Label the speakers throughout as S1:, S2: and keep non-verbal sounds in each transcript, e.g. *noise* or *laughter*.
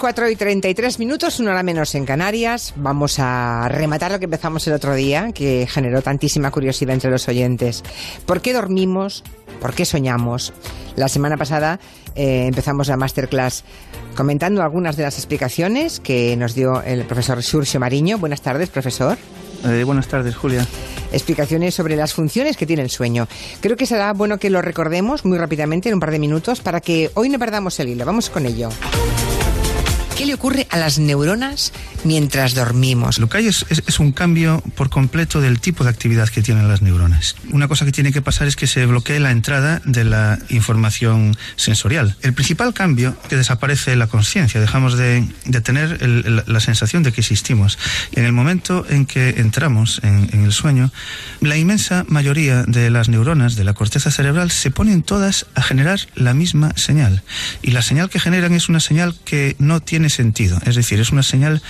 S1: 4 y 33 minutos, una hora menos en Canarias. Vamos a rematar lo que empezamos el otro día, que generó tantísima curiosidad entre los oyentes. ¿Por qué dormimos? ¿Por qué soñamos? La semana pasada eh, empezamos la masterclass comentando algunas de las explicaciones que nos dio el profesor Surcio Mariño. Buenas tardes, profesor.
S2: Eh, buenas tardes, Julia.
S1: Explicaciones sobre las funciones que tiene el sueño. Creo que será bueno que lo recordemos muy rápidamente, en un par de minutos, para que hoy no perdamos el hilo. Vamos con ello. ¿Qué le ocurre a las neuronas mientras dormimos?
S2: Lo que hay es, un cambio por completo del tipo de actividad que tienen las neuronas. Una cosa que tiene que pasar es que se bloquee la entrada de la información sensorial. El principal cambio es que desaparece la conciencia, dejamos de, tener la sensación de que existimos. En el momento en que entramos en, en el sueño, la inmensa mayoría de las neuronas de la corteza cerebral se ponen todas a generar la misma señal. Y la señal que generan es una señal que no tiene sentido, es decir, es una señal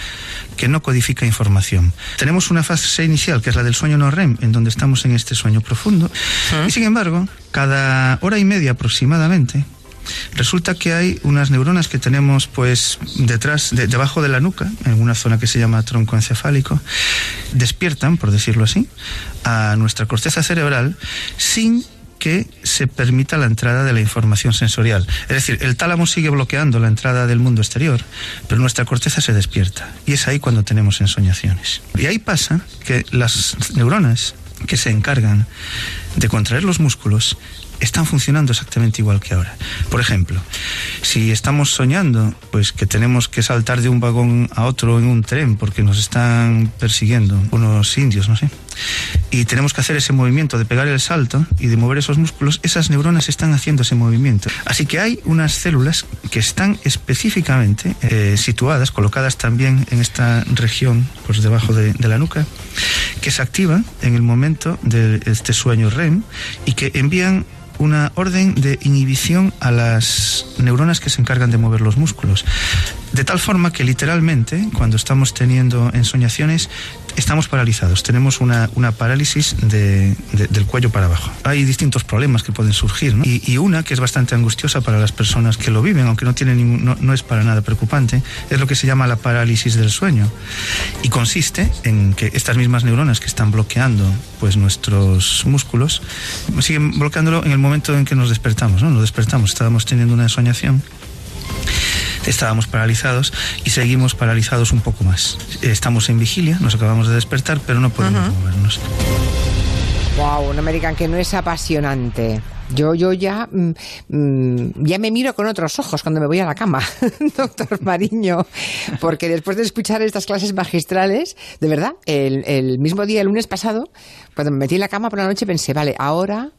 S2: que no codifica información. Tenemos una fase inicial, que es la del sueño no REM, en donde estamos en este sueño profundo, y sin embargo, cada hora y media aproximadamente, Resulta que hay unas neuronas que tenemos pues detrás, debajo de la nuca, en una zona que se llama tronco encefálico, despiertan, por decirlo así, a nuestra corteza cerebral sin que se permita la entrada de la información sensorial. Es decir, el tálamo sigue bloqueando la entrada del mundo exterior, pero nuestra corteza se despierta. Y es ahí cuando tenemos ensoñaciones. Y ahí pasa que las neuronas que se encargan de contraer los músculos están funcionando exactamente igual que ahora. Por ejemplo, si estamos soñando, pues que tenemos que saltar de un vagón a otro en un tren porque nos están persiguiendo unos indios, no sé, y tenemos que hacer ese movimiento de pegar el salto y de mover esos músculos, esas neuronas están haciendo ese movimiento. Así que hay unas células que están específicamente eh, situadas, colocadas también en esta región, pues debajo de, de la nuca, que se activan en el momento de este sueño REM y que envían una orden de inhibición a las neuronas que se encargan de mover los músculos. De tal forma que literalmente, cuando estamos teniendo ensoñaciones, estamos paralizados, tenemos una, parálisis del cuello para abajo. Hay distintos problemas que pueden surgir, y, una que es bastante angustiosa para las personas que lo viven, aunque no, tiene no, es para nada preocupante, es lo que se llama la parálisis del sueño. Y consiste en que estas mismas neuronas que están bloqueando pues, nuestros músculos, siguen bloqueándolo en el momento en que nos despertamos. ¿no? Nos despertamos, estábamos teniendo una ensoñación estábamos paralizados y seguimos paralizados un poco más. Estamos en vigilia, nos acabamos de despertar, pero no podemos movernos.
S1: Wow, un American que no es apasionante. Yo, yo ya, mm, mm, ya me miro con otros ojos cuando me voy a la cama, *laughs* doctor Mariño, porque después de escuchar estas clases magistrales, de verdad, el, el mismo día, el lunes pasado, cuando me metí en la cama por la noche pensé, vale, ahora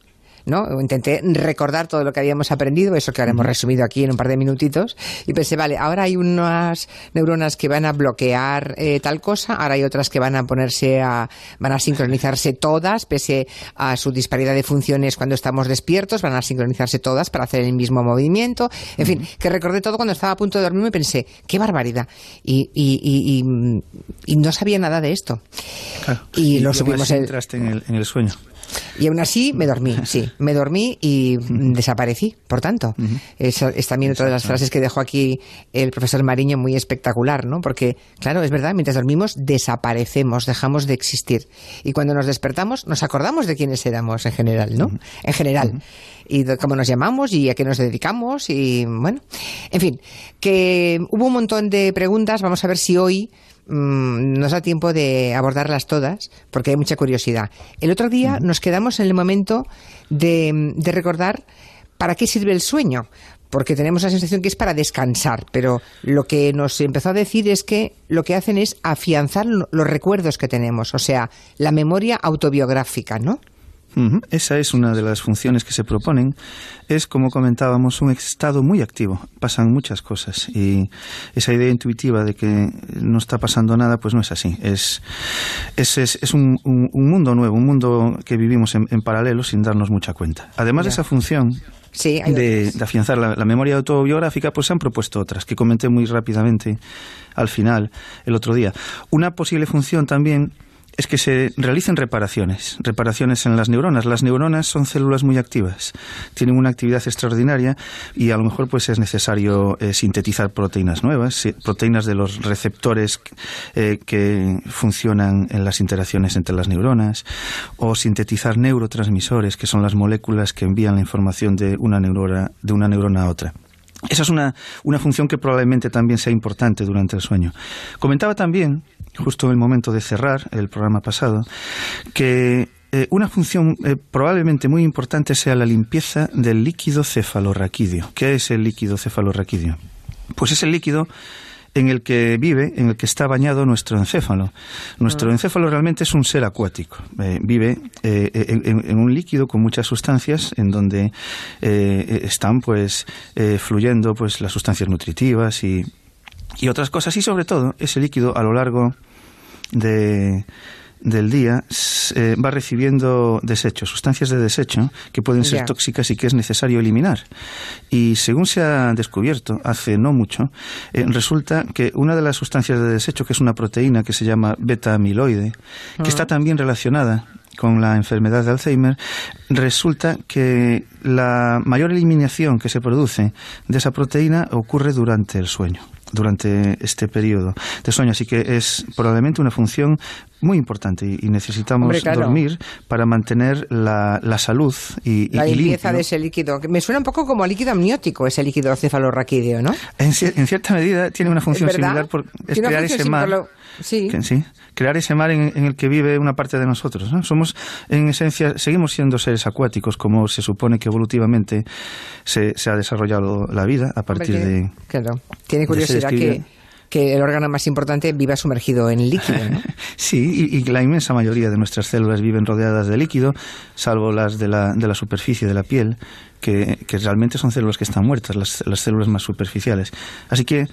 S1: ¿no? Intenté recordar todo lo que habíamos aprendido, eso que ahora hemos resumido aquí en un par de minutitos, y pensé, vale, ahora hay unas neuronas que van a bloquear eh, tal cosa, ahora hay otras que van a ponerse a, van a sincronizarse todas, pese a su disparidad de funciones cuando estamos despiertos, van a sincronizarse todas para hacer el mismo movimiento, en fin, que recordé todo cuando estaba a punto de dormir y pensé, qué barbaridad, y, y, y, no sabía nada de esto.
S2: y, lo subimos en el, en el sueño.
S1: Y aún así me dormí, sí, me dormí y desaparecí, por tanto. es, también otra de las frases que dejó aquí el profesor Mariño muy espectacular, ¿no? Porque, claro, es verdad, mientras dormimos desaparecemos, dejamos de existir. Y cuando nos despertamos nos acordamos de quiénes éramos en general, ¿no? En general. Y de cómo nos llamamos y a qué nos dedicamos y, bueno, en fin, que hubo un montón de preguntas, vamos a ver si hoy Mm, nos da tiempo de abordarlas todas, porque hay mucha curiosidad. El otro día nos quedamos en el momento de, recordar para qué sirve el sueño, porque tenemos la sensación que es para descansar, pero lo que nos empezó a decir es que lo que hacen es afianzar los recuerdos que tenemos, o sea, la memoria autobiográfica, ¿no?
S2: Esa es una de las funciones que se proponen. Es, como comentábamos, un estado muy activo. Pasan muchas cosas y esa idea intuitiva de que no está pasando nada, pues no es así. Es, es, es, un, mundo nuevo, un mundo que vivimos en, paralelo sin darnos mucha cuenta. Además de esa función de, afianzar la, la, memoria autobiográfica, pues se han propuesto otras que comenté muy rápidamente al final el otro día. Una posible función también es que se realicen reparaciones, reparaciones en las neuronas. Las neuronas son células muy activas, tienen una actividad extraordinaria y a lo mejor pues es necesario eh, sintetizar proteínas nuevas, proteínas de los receptores eh, que funcionan en las interacciones entre las neuronas, o sintetizar neurotransmisores, que son las moléculas que envían la información de una neurona, de una neurona a otra. Esa es una, una función que probablemente también sea importante durante el sueño. Comentaba también justo en el momento de cerrar el programa pasado, que eh, una función eh, probablemente muy importante sea la limpieza del líquido cefalorraquídeo. ¿Qué es el líquido cefalorraquídeo? Pues es el líquido en el que vive, en el que está bañado nuestro encéfalo. Nuestro ah. encéfalo realmente es un ser acuático. Eh, vive en, un líquido con muchas sustancias en donde están pues fluyendo pues las sustancias nutritivas y y otras cosas. Y sobre todo, ese líquido a lo largo de, del día eh, va recibiendo desechos, sustancias de desecho que pueden ser tóxicas y que es necesario eliminar. Y según se ha descubierto hace no mucho, eh, resulta que una de las sustancias de desecho, que es una proteína que se llama beta-amiloide, que está también relacionada con la enfermedad de Alzheimer, resulta que la mayor eliminación que se produce de esa proteína ocurre durante el sueño durante este periodo de sueño. Así que es probablemente una función muy importante y, necesitamos dormir para mantener la, la salud y
S1: la limpieza de ese líquido. Me suena un poco como líquido amniótico ese líquido cefalorraquídeo, ¿no?
S2: En, cierta medida tiene una función similar por crear ese mar. Sí. sí. crear ese mar en, el que vive una parte de nosotros. ¿no? Somos, en esencia, seguimos siendo seres acuáticos, como se supone que evolutivamente se, se ha desarrollado la vida a partir de.
S1: Claro, tiene curiosidad que que el órgano más importante viva sumergido en líquido. ¿no? *laughs*
S2: sí, y, la inmensa mayoría de nuestras células viven rodeadas de líquido, salvo las de la, de la superficie de la piel, que, realmente son células que están muertas, las, las, células más superficiales. Así que,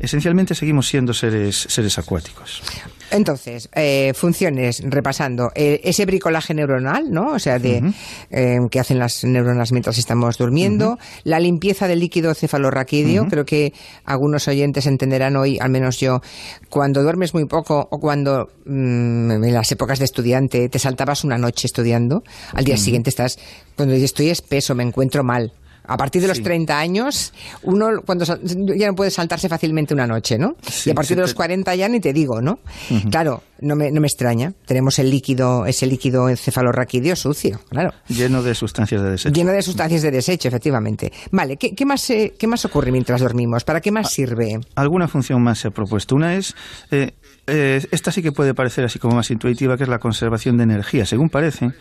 S2: esencialmente, seguimos siendo seres, seres acuáticos.
S1: Entonces, eh, funciones, repasando, eh, ese bricolaje neuronal, ¿no? O sea, de eh, que hacen las neuronas mientras estamos durmiendo, la limpieza del líquido cefalorraquídeo, creo que algunos oyentes entenderán hoy, al menos yo, cuando duermes muy poco o cuando mm, en las épocas de estudiante te saltabas una noche estudiando, al día siguiente estás, cuando estoy espeso, me encuentro mal. A partir de los 30 años, uno cuando ya no puede saltarse fácilmente una noche, ¿no? y a partir de los 40 ya ni te digo, ¿no? Claro, no me, no me extraña. Tenemos el líquido, ese líquido encefalorraquídeo sucio, claro.
S2: Lleno de sustancias de desecho.
S1: Lleno de sustancias de desecho, efectivamente. Vale, ¿qué, qué más, eh, ¿qué más ocurre mientras dormimos? ¿Para qué más sirve?
S2: Alguna función más se ha propuesto. Una es eh, eh, esta sí que puede parecer así como más intuitiva, que es la conservación de energía. Según parece,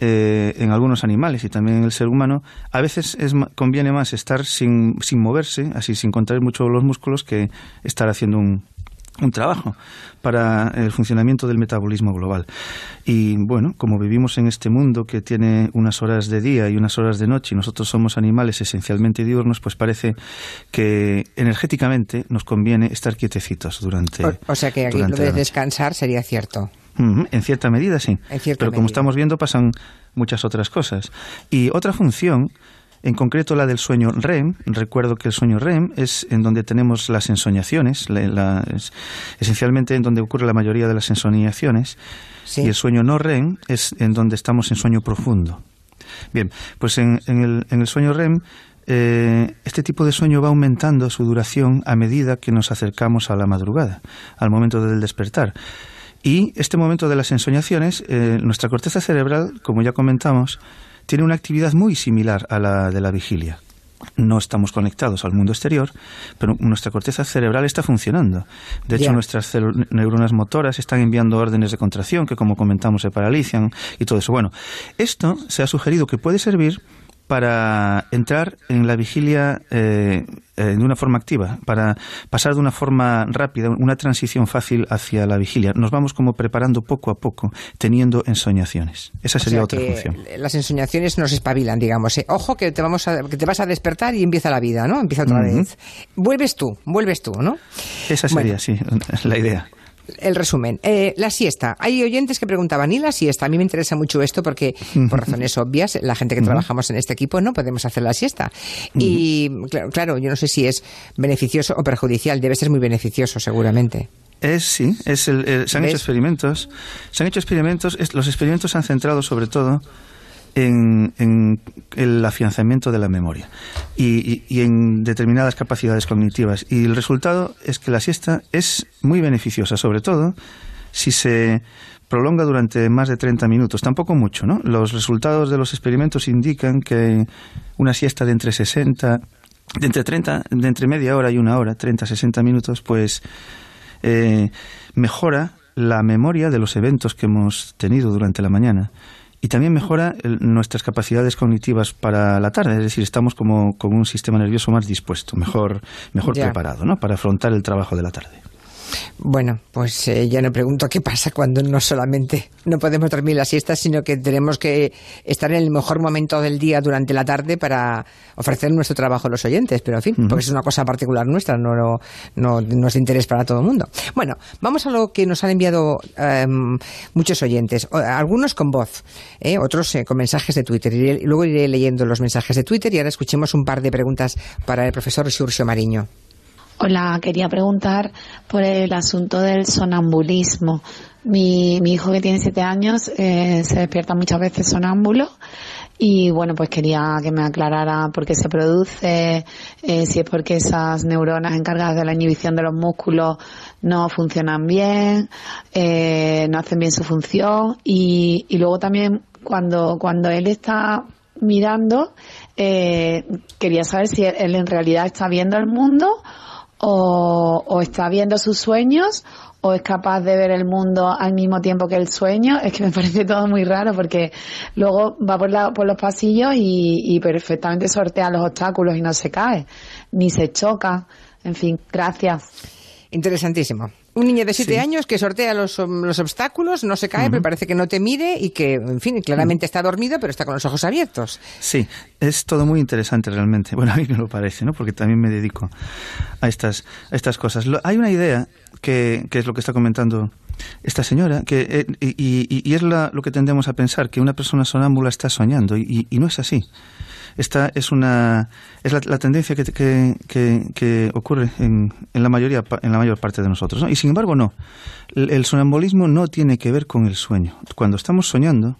S2: eh, en algunos animales y también en el ser humano, a veces es, conviene más estar sin, sin moverse, así sin contraer mucho los músculos, que estar haciendo un, un trabajo para el funcionamiento del metabolismo global. Y bueno, como vivimos en este mundo que tiene unas horas de día y unas horas de noche y nosotros somos animales esencialmente diurnos, pues parece que energéticamente nos conviene estar quietecitos durante.
S1: O, sea que aquí lo de descansar sería cierto
S2: en cierta medida, sí. Pero como estamos viendo, pasan muchas otras cosas. Y otra función, en concreto la del sueño REM, recuerdo que el sueño REM es en donde tenemos las ensoñaciones, esencialmente en donde ocurre la mayoría de las ensoñaciones, y el sueño no REM es en donde estamos en sueño profundo. Bien, pues en, el, en el, sueño REM eh, este tipo de sueño va aumentando su duración a medida que nos acercamos a la madrugada, al momento del despertar. Y este momento de las ensoñaciones, eh, nuestra corteza cerebral, como ya comentamos, tiene una actividad muy similar a la de la vigilia. No estamos conectados al mundo exterior, pero nuestra corteza cerebral está funcionando. De hecho, nuestras neuronas motoras están enviando órdenes de contracción que, como comentamos, se paralizan y todo eso. Bueno, esto se ha sugerido que puede servir para entrar en la vigilia eh, eh, de una forma activa, para pasar de una forma rápida, una transición fácil hacia la vigilia. Nos vamos como preparando poco a poco, teniendo ensoñaciones. Esa sería otra función.
S1: Las ensoñaciones nos espabilan, digamos. ¿eh? Ojo que te, vamos a, que te vas a despertar y empieza la vida, ¿no? Empieza otra vez. Vuelves tú, vuelves tú, ¿no?
S2: Esa sería, sí, la idea
S1: el resumen. Eh, la siesta. Hay oyentes que preguntaban, ¿y la siesta? A mí me interesa mucho esto porque, por *laughs* razones obvias, la gente que trabajamos en este equipo no podemos hacer la siesta. Y claro, yo no sé si es beneficioso o perjudicial. Debe ser muy beneficioso, seguramente.
S2: Es, sí, es el, se han hecho experimentos. Se han hecho experimentos, los experimentos se han centrado sobre todo en, el afianzamiento de la memoria y, en determinadas capacidades cognitivas. Y el resultado es que la siesta es muy beneficiosa, sobre todo si se prolonga durante más de 30 minutos, tampoco mucho, ¿no? Los resultados de los experimentos indican que una siesta de entre 60, de entre 30, de entre media hora y una hora, 30, 60 minutos, pues eh, mejora la memoria de los eventos que hemos tenido durante la mañana y también mejora nuestras capacidades cognitivas para la tarde, es decir, estamos como con un sistema nervioso más dispuesto, mejor, mejor preparado, ¿no? Para afrontar el trabajo de la tarde.
S1: Bueno, pues eh, ya no pregunto qué pasa cuando no solamente no podemos dormir la siesta, sino que tenemos que estar en el mejor momento del día durante la tarde para ofrecer nuestro trabajo a los oyentes. Pero en fin, porque es una cosa particular nuestra, no, no, no, es de interés para todo el mundo. Bueno, vamos a lo que nos han enviado em, muchos oyentes, algunos con voz, eh, otros eh, con mensajes de Twitter. Y luego iré leyendo los mensajes de Twitter y ahora escuchemos un par de preguntas para el profesor Xurxo Mariño.
S3: Hola, quería preguntar por el asunto del sonambulismo. Mi, mi hijo que tiene siete años eh, se despierta muchas veces sonámbulo y bueno, pues quería que me aclarara por qué se produce, eh, si es porque esas neuronas encargadas de la inhibición de los músculos no funcionan bien, eh, no hacen bien su función y, y luego también cuando, cuando él está mirando, quería saber si él en realidad está viendo el mundo o, está viendo sus sueños o es capaz de ver el mundo al mismo tiempo que el sueño. Es que me *laughs* parece todo muy raro porque luego va por, la, por los pasillos y, y perfectamente sortea los obstáculos y no se cae, ni se choca. En fin, gracias.
S1: Interesantísimo. Un niño de siete años que sortea los, los, obstáculos, no se cae, pero parece que no te mire y que, en fin, claramente está dormido, pero está con los ojos abiertos.
S2: Sí, es todo muy interesante realmente. Bueno, a mí me lo parece, ¿no? Porque también me dedico a estas, a estas cosas. hay una idea que, que, es lo que está comentando esta señora, que, eh, y, y, es lo que tendemos a pensar, que una persona sonámbula está soñando, y, y no es así. Esta es una es la, tendencia que, que, ocurre en, en, la mayoría en la mayor parte de nosotros, Y sin embargo no. El, sonambulismo no tiene que ver con el sueño. Cuando estamos soñando,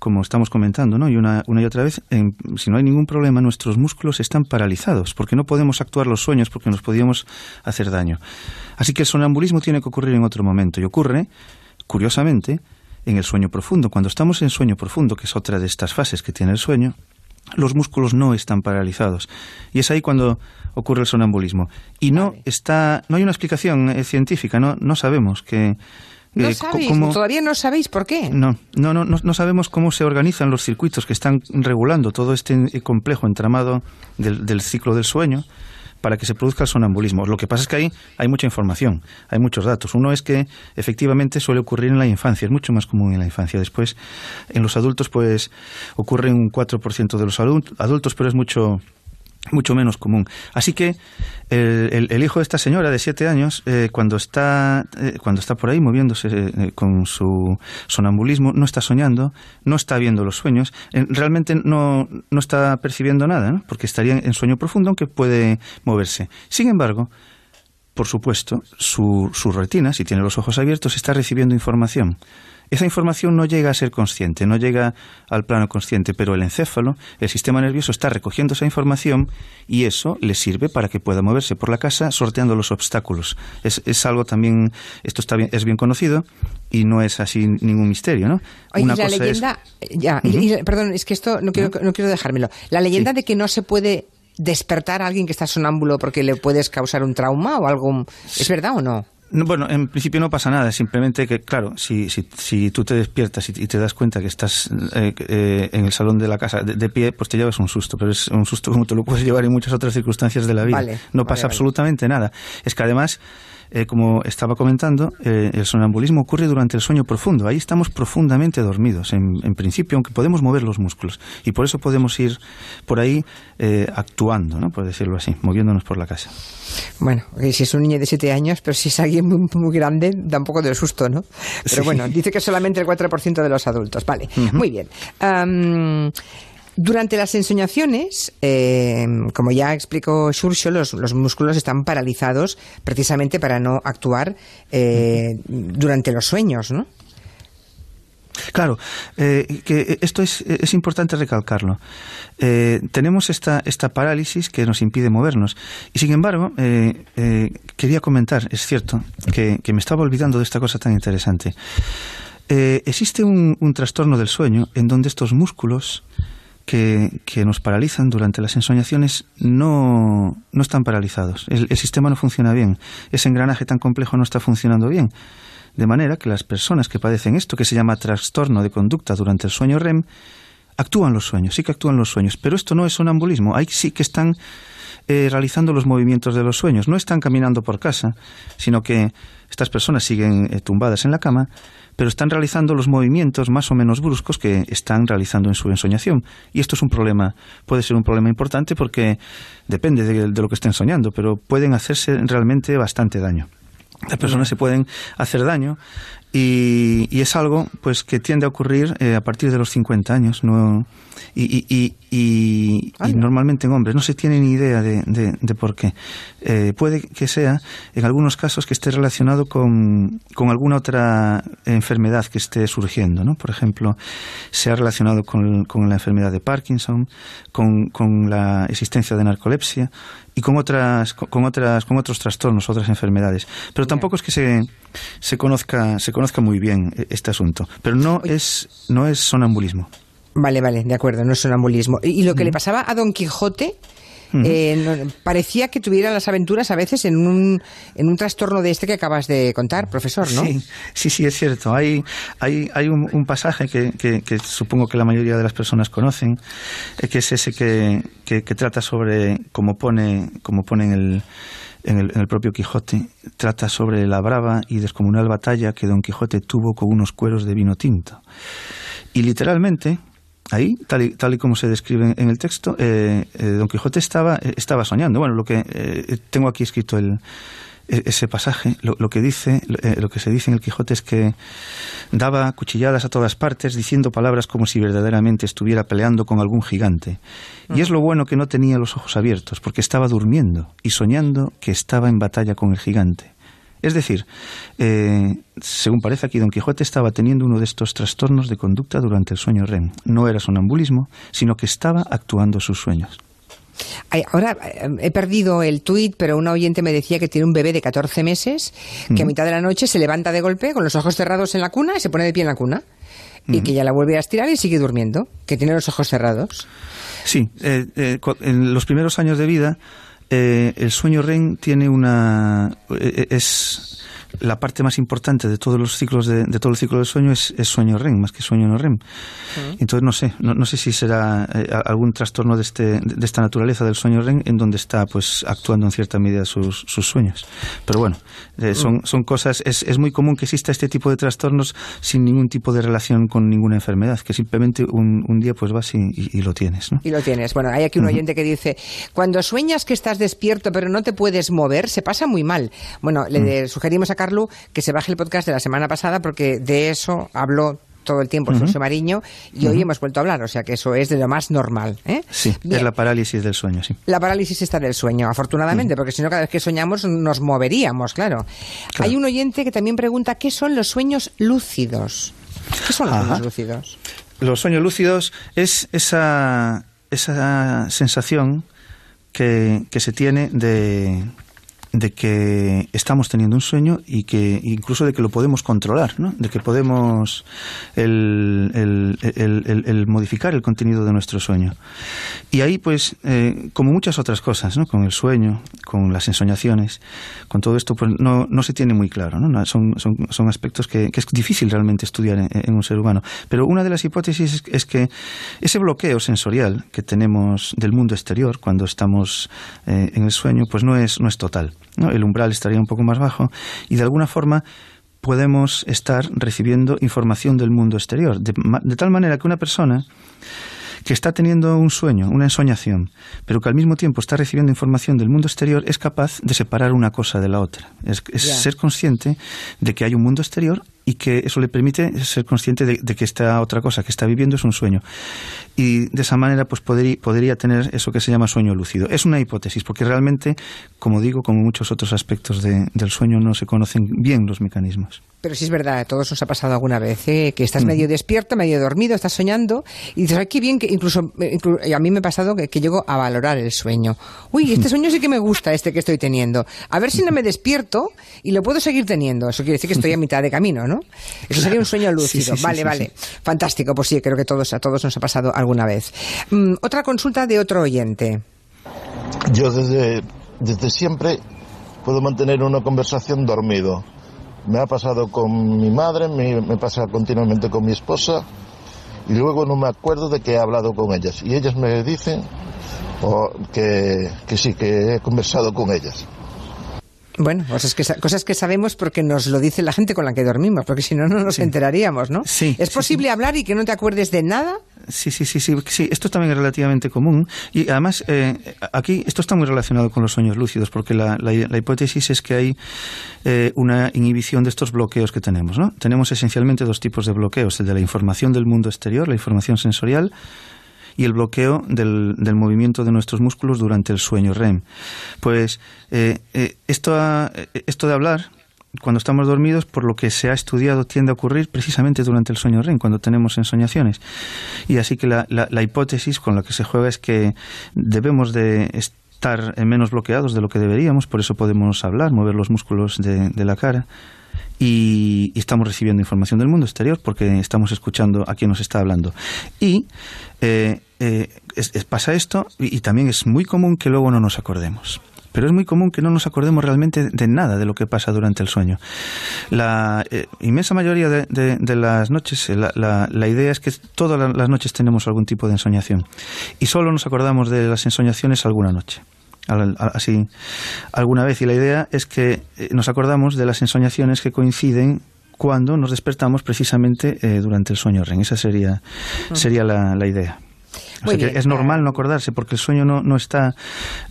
S2: como estamos comentando, ¿no? Y una, una y otra vez, si no hay ningún problema, nuestros músculos están paralizados, porque no podemos actuar los sueños, porque nos podíamos hacer daño. Así que el sonambulismo tiene que ocurrir en otro momento, y ocurre, curiosamente, en el sueño profundo. Cuando estamos en sueño profundo, que es otra de estas fases que tiene el sueño, los músculos no están paralizados. Y es ahí cuando ocurre el sonambulismo. Y no está, no hay una explicación eh, científica, no, no sabemos que
S1: no eh, todavía no sabéis por qué.
S2: No, no, no, no, sabemos cómo se organizan los circuitos que están regulando todo este complejo entramado del ciclo del sueño para que se produzca el sonambulismo. Lo que pasa es que ahí hay mucha información, hay muchos datos. Uno es que efectivamente suele ocurrir en la infancia, es mucho más común en la infancia. Después, en los adultos, pues ocurre un 4% de los adultos, pero es mucho mucho menos común. Así que el, hijo de esta señora de siete años, eh, cuando está eh, cuando está por ahí moviéndose eh, con su sonambulismo, no está soñando, no está viendo los sueños, realmente no, no está percibiendo nada, porque estaría en sueño profundo, aunque puede moverse. Sin embargo, por supuesto, su, su retina, si tiene los ojos abiertos, está recibiendo información. Esa información no llega a ser consciente, no llega al plano consciente, pero el encéfalo, el sistema nervioso está recogiendo esa información y eso le sirve para que pueda moverse por la casa sorteando los obstáculos. Es, es algo también, esto está bien, es bien conocido y no es así ningún misterio, ¿no?
S1: Oye, la leyenda, ya, perdón, es que esto no quiero, no quiero dejármelo. La leyenda de que no se puede despertar a alguien que está sonámbulo porque le puedes causar un trauma o algo, ¿es verdad o no?
S2: Bueno, en principio no pasa nada, simplemente que, claro, si, si, si tú te despiertas y, te das cuenta que estás eh, eh, en el salón de la casa de, pie, pues te llevas un susto, pero es un susto como te lo puedes llevar en muchas otras circunstancias de la vida. no pasa absolutamente nada. Es que además eh, como estaba comentando, eh, el sonambulismo ocurre durante el sueño profundo. Ahí estamos profundamente dormidos, en, principio, aunque podemos mover los músculos. Y por eso podemos ir por ahí eh, actuando, ¿no? por decirlo así, moviéndonos por la casa.
S1: Bueno, si es un niño de 7 años, pero si es alguien muy, muy grande, da un poco de susto, ¿no? Pero bueno, dice que solamente el 4% de los adultos. Vale, muy bien. Durante las ensoñaciones, eh, como ya explicó Xurxo, los, los, músculos están paralizados precisamente para no actuar eh, durante los sueños, ¿no?
S2: Claro, eh, que esto es, es importante recalcarlo. Eh, tenemos esta, esta parálisis que nos impide movernos. Y sin embargo, quería comentar, es cierto, que, me estaba olvidando de esta cosa tan interesante. existe un, trastorno del sueño en donde estos músculos que, nos paralizan durante las ensoñaciones no, no están paralizados. el sistema no funciona bien. Ese engranaje tan complejo no está funcionando bien. De manera que las personas que padecen esto, que se llama trastorno de conducta durante el sueño REM, actúan los sueños, sí que actúan los sueños, pero esto no es sonambulismo, ahí sí que están eh, realizando los movimientos de los sueños, no están caminando por casa, sino que estas personas siguen eh, tumbadas en la cama, pero están realizando los movimientos más o menos bruscos que están realizando en su ensoñación. Y esto es un problema, puede ser un problema importante porque depende de lo que estén soñando, pero pueden hacerse realmente bastante daño. Las personas se pueden hacer daño y, es algo pues que tiende a ocurrir eh, a partir de los 50 años. No, y, y, y, normalmente en hombres no se tiene ni idea de, de, por qué. Eh, puede que sea, en algunos casos, que esté relacionado con, con, alguna otra enfermedad que esté surgiendo. ¿no? Por ejemplo, se ha relacionado con, con la enfermedad de Parkinson, con, con, la existencia de narcolepsia y con otras, con otras, con otros trastornos, otras enfermedades. Pero tampoco es que se, se conozca, se conozca muy bien este asunto. Pero no es, no es sonambulismo.
S1: Vale, vale, de acuerdo, no es sonambulismo. Y, lo que le pasaba a Don Quijote, eh, parecía que tuviera las aventuras a veces en un, en un trastorno de este que acabas de contar, profesor, ¿no?
S2: Sí, sí, sí es cierto. Hay, hay, hay un, pasaje que, que, supongo que la mayoría de las personas conocen, eh, que es ese que, que, trata sobre, como pone, como pone en el, en el, en el, propio Quijote, trata sobre la brava y descomunal batalla que Don Quijote tuvo con unos cueros de vino tinto. Y literalmente, ahí, tal y, tal y como se describe en el texto, eh, eh, Don Quijote estaba, eh, estaba soñando. Bueno, lo que tengo aquí escrito el, e, ese pasaje, lo, que dice, lo que se dice en el Quijote es que daba cuchilladas a todas partes, diciendo palabras como si verdaderamente estuviera peleando con algún gigante. Y es lo bueno que no tenía los ojos abiertos, porque estaba durmiendo y soñando que estaba en batalla con el gigante. Es decir, eh, según parece aquí, Don Quijote estaba teniendo uno de estos trastornos de conducta durante el sueño REM. No era sonambulismo, sino que estaba actuando sus sueños.
S1: ahora eh, he perdido el tuit, pero una oyente me decía que tiene un bebé de 14 meses que a mitad de la noche se levanta de golpe con los ojos cerrados en la cuna y se pone de pie en la cuna. Y que ya la vuelve a estirar y sigue durmiendo, que tiene los ojos cerrados.
S2: Sí, eh, en los primeros años de vida eh, el sueño REM tiene una eh, es la parte más importante de todos los ciclos de, todo el ciclo del sueño es, sueño REM más que sueño no REM. Entonces no sé no, sé si será eh, algún trastorno de este de esta naturaleza del sueño REM en donde está pues actuando en cierta medida sus, sus sueños. Pero bueno eh, son, son cosas es, es muy común que exista este tipo de trastornos sin ningún tipo de relación con ninguna enfermedad que simplemente un, un día pues vas y, lo tienes ¿no?
S1: y lo tienes. Bueno hay aquí un oyente que dice cuando sueñas que estás despierto pero no te puedes mover se pasa muy mal bueno le mm. sugerimos a Carlos que se baje el podcast de la semana pasada porque de eso habló todo el tiempo el Mariño y hoy hemos vuelto a hablar, o sea que eso es de lo más normal. ¿eh?
S2: Sí, es la parálisis del sueño, sí.
S1: La parálisis está del sueño, afortunadamente, porque si no cada vez que soñamos nos moveríamos, claro. Hay un oyente que también pregunta qué son los sueños lúcidos. ¿Qué son los sueños lúcidos?
S2: Los sueños lúcidos es esa, esa sensación que, que se tiene de de que estamos teniendo un sueño y que incluso de que lo podemos controlar, ¿no? de que podemos el, el, modificar el contenido de nuestro sueño. Y ahí, pues, eh, como muchas otras cosas, ¿no? con el sueño, con las ensoñaciones, con todo esto, pues no, no se tiene muy claro. ¿no? Son, son, son aspectos que, que, es difícil realmente estudiar en, un ser humano. Pero una de las hipótesis es, que ese bloqueo sensorial que tenemos del mundo exterior cuando estamos eh, en el sueño, pues no es, no es total el umbral estaría un poco más bajo y de alguna forma podemos estar recibiendo información del mundo exterior, de, tal manera que una persona que está teniendo un sueño, una ensoñación, pero que al mismo tiempo está recibiendo información del mundo exterior, es capaz de separar una cosa de la otra. Es, ser consciente de que hay un mundo exterior y que eso le permite ser consciente de, que esta otra cosa que está viviendo es un sueño. Y de esa manera pues podría, podría tener eso que se llama sueño lúcido. Es una hipótesis, porque realmente, como digo, como muchos otros aspectos del sueño, no se conocen bien los mecanismos.
S1: Pero sí es verdad, a todos nos ha pasado alguna vez, ¿eh? que estás medio despierto, medio dormido, estás soñando y dices, ay, qué bien, que incluso, a mí me ha pasado que, llego a valorar el sueño. Uy, este sueño sí que me gusta, este que estoy teniendo. A ver si no me despierto y lo puedo seguir teniendo. Eso quiere decir que estoy a mitad de camino, ¿no? Eso sería un sueño lúcido. vale, vale. Fantástico, pues sí, creo que todos, a todos nos ha pasado alguna vez. Mm, otra consulta de otro oyente.
S4: Yo desde, desde siempre puedo mantener una conversación dormido me ha pasado con mi madre, me, pasa continuamente con mi esposa y luego no me acuerdo de que he hablado con ellas. Y ellas me dicen que, que sí, que he conversado con ellas.
S1: Bueno, cosas que, cosas que sabemos porque nos lo dice la gente con la que dormimos, porque si no, no nos enteraríamos, ¿no?
S2: Sí.
S1: ¿Es posible hablar y que no te acuerdes de nada?
S2: Sí, sí, sí, sí, sí. Esto también es relativamente común. Y además, eh, aquí esto está muy relacionado con los sueños lúcidos, porque la, hipótesis es que hay eh, una inhibición de estos bloqueos que tenemos, ¿no? Tenemos esencialmente dos tipos de bloqueos, el de la información del mundo exterior, la información sensorial, y el bloqueo del, del, movimiento de nuestros músculos durante el sueño REM. Pues eh, esto, esto de hablar cuando estamos dormidos, por lo que se ha estudiado, tiende a ocurrir precisamente durante el sueño REM, cuando tenemos ensoñaciones. Y así que la, la, hipótesis con la que se juega es que debemos de estar menos bloqueados de lo que deberíamos, por eso podemos hablar, mover los músculos de, de la cara. Y, estamos recibiendo información del mundo exterior porque estamos escuchando a quien nos está hablando. Y eh, eh, pasa esto y también es muy común que luego no nos acordemos pero es muy común que no nos acordemos realmente de nada de lo que pasa durante el sueño. La eh, inmensa mayoría de, las noches, eh, la, idea es que todas las noches tenemos algún tipo de ensoñación y solo nos acordamos de las ensoñaciones alguna noche. Así, alguna vez. Y la idea es que eh, nos acordamos de las ensoñaciones que coinciden cuando nos despertamos precisamente durante el sueño REM. Esa sería, sería la idea es normal no acordarse porque el sueño no, no está.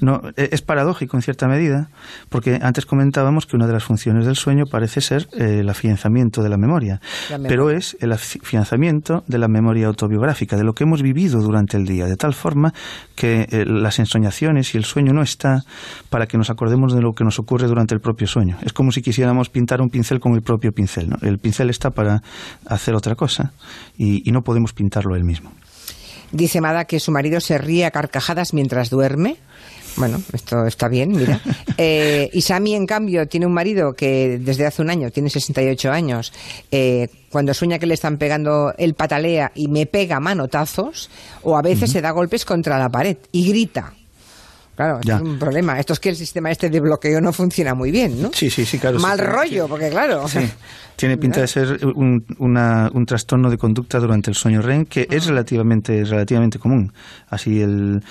S2: No, e, es paradójico en cierta medida, porque antes comentábamos que una de las funciones del sueño parece ser eh, el afianzamiento de la memoria, pero es el afianzamiento de la memoria autobiográfica, de lo que hemos vivido durante el día, de tal forma que eh, las ensoñaciones y el sueño no está para que nos acordemos de lo que nos ocurre durante el propio sueño. Es como si quisiéramos pintar un pincel con el propio pincel. El pincel está para hacer otra cosa y, y no podemos pintarlo él mismo.
S1: Dice Mada que su marido se ríe a carcajadas mientras duerme. Bueno, esto está bien, mira. *laughs* Eh, y Sami, en cambio, tiene un marido que desde hace un año, tiene 68 años, eh, cuando sueña que le están pegando, él patalea y me pega manotazos, o a veces se da golpes contra la pared y grita. Claro, es un problema. Esto es que el sistema este de bloqueo no funciona muy bien, ¿no?
S2: Sí, sí, sí, claro.
S1: Mal rollo, porque claro.
S2: Tiene *laughs* pinta de ser un, un, trastorno de conducta durante el sueño REM que es ah. relativamente, relativamente común. Así, el,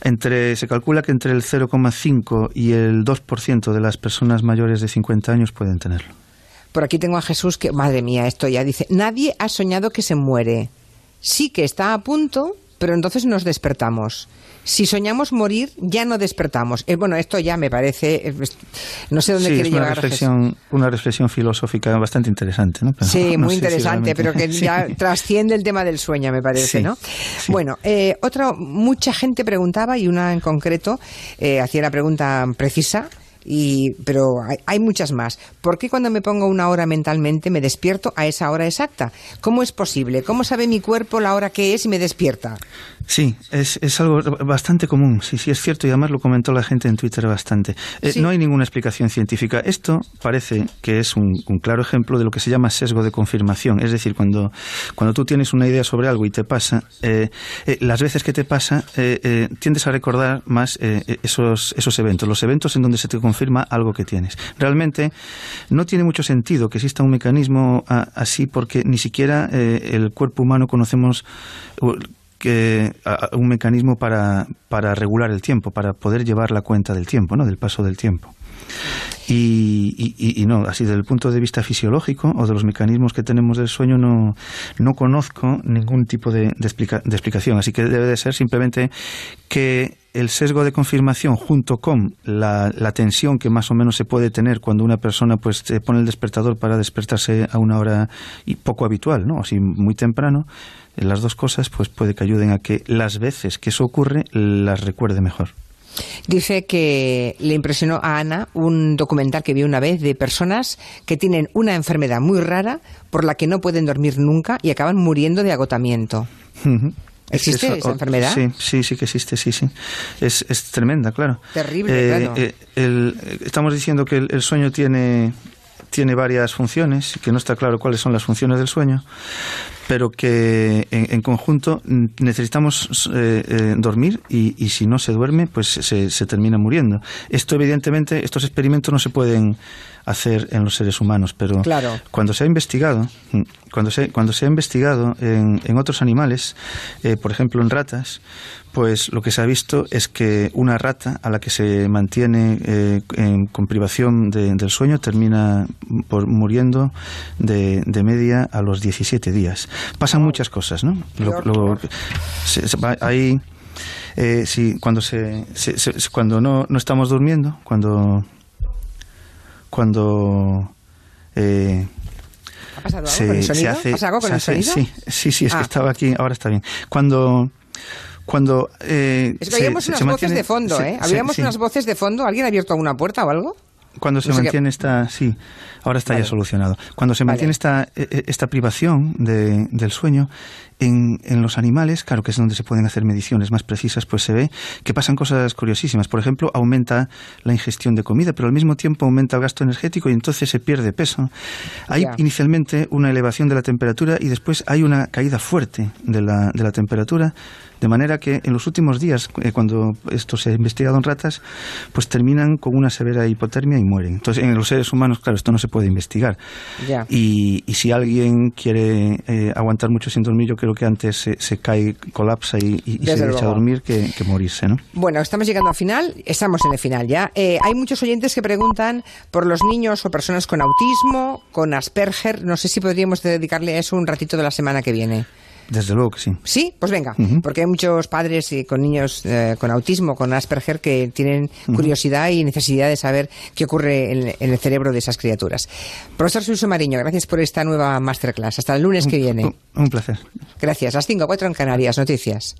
S2: entre, se calcula que entre el 0,5 y el 2% de las personas mayores de 50 años pueden tenerlo.
S1: Por aquí tengo a Jesús que, madre mía, esto ya dice, nadie ha soñado que se muere. Sí que está a punto, pero entonces nos despertamos. Si soñamos morir, ya no despertamos. Eh, bueno, esto ya me parece, eh, no sé dónde quiere
S2: es
S1: una
S2: Reflexión, una reflexión filosófica bastante interesante, ¿no?
S1: sí, *laughs* muy interesante, pero que *laughs* ya trasciende el tema del sueño, me parece, ¿no? Bueno, eh, otra, mucha gente preguntaba y una en concreto hacía la pregunta precisa y, pero hay, muchas más. ¿Por qué cuando me pongo una hora mentalmente me despierto a esa hora exacta? ¿Cómo es posible? ¿Cómo sabe mi cuerpo la hora que es y me despierta?
S2: Sí, es, es algo bastante común, sí, sí es cierto, y además lo comentó la gente en Twitter bastante. Eh, no hay ninguna explicación científica. Esto parece que es un, claro ejemplo de lo que se llama sesgo de confirmación, es decir, cuando, cuando tú tienes una idea sobre algo y te pasa, eh, eh, las veces que te pasa, tiendes a recordar más esos, esos eventos, los eventos en donde se te confirma algo que tienes. Realmente no tiene mucho sentido que exista un mecanismo así porque ni siquiera el cuerpo humano conocemos que un mecanismo para, para regular el tiempo, para poder llevar la cuenta del tiempo, ¿no? del paso del tiempo. Y, no, así desde el punto de vista fisiológico o de los mecanismos que tenemos del sueño no, no conozco ningún tipo de, de explicación. Así que debe de ser simplemente que el sesgo de confirmación junto con la, tensión que más o menos se puede tener cuando una persona pues pone el despertador para despertarse a una hora y poco habitual, ¿no? Así muy temprano, las dos cosas pues puede que ayuden a que las veces que eso ocurre las recuerde mejor.
S1: Dice que le impresionó a Ana un documental que vio una vez de personas que tienen una enfermedad muy rara por la que no pueden dormir nunca y acaban muriendo de agotamiento. ¿Existe esa enfermedad?
S2: Sí, sí, sí que existe, sí, sí. Es, es tremenda, claro.
S1: Terrible, eh, claro.
S2: Eh, estamos diciendo que el, sueño tiene, tiene varias funciones, que no está claro cuáles son las funciones del sueño, pero que en, conjunto necesitamos eh, dormir y, y, si no se duerme, pues se, se termina muriendo. Esto, evidentemente, estos experimentos no se pueden hacer en los seres humanos, pero cuando se ha investigado, mm, cuando se, cuando se ha investigado en, en otros animales, eh, por ejemplo en ratas, pues lo que se ha visto es que una rata a la que se mantiene eh, con privación de, del sueño termina por muriendo de, de, media a los 17 días. Pasan muchas cosas, ¿no? Lo, ahí, eh, cuando se, cuando no, no estamos durmiendo, cuando cuando
S1: eh, ¿Ha pasado algo con el sonido?
S2: Hace,
S1: ¿Pasa algo con el sonido?
S2: Sí, sí, sí, es que ah. estaba aquí, ahora está bien. Cuando cuando
S1: eh, es que oíamos unas voces de fondo, ¿eh? Habíamos unas voces de fondo. ¿Alguien ha abierto alguna puerta o algo?
S2: Cuando se mantiene esta, sí, ahora está ya solucionado. Cuando se mantiene esta, e, e, esta privación de, del sueño, en, en, los animales, claro que es donde se pueden hacer mediciones más precisas, pues se ve que pasan cosas curiosísimas. Por ejemplo, aumenta la ingestión de comida, pero al mismo tiempo aumenta el gasto energético y entonces se pierde peso. Hay inicialmente una elevación de la temperatura y después hay una caída fuerte de la, de la temperatura de manera que en los últimos días, eh, cuando esto se ha investigado en ratas, pues terminan con una severa hipotermia y mueren. Entonces, en los seres humanos, claro, esto no se puede investigar. Y, y, si alguien quiere eh, aguantar mucho sin dormir, yo creo que antes se, cae, colapsa y, se echa a dormir que, morirse, ¿no?
S1: Bueno, estamos llegando al final, estamos en el final ya. Eh, hay muchos oyentes que preguntan por los niños o personas con autismo, con Asperger. No sé si podríamos dedicarle a eso un ratito de la semana que viene.
S2: Desde luego que sí.
S1: Sí, pues venga, porque hay muchos padres con niños eh, con autismo, con Asperger, que tienen curiosidad y necesidad de saber qué ocurre en, el cerebro de esas criaturas. Profesor Suso Mariño, gracias por esta nueva masterclass. Hasta el lunes que viene.
S2: Un, placer.
S1: Gracias. Las 5 4 en Canarias. Noticias.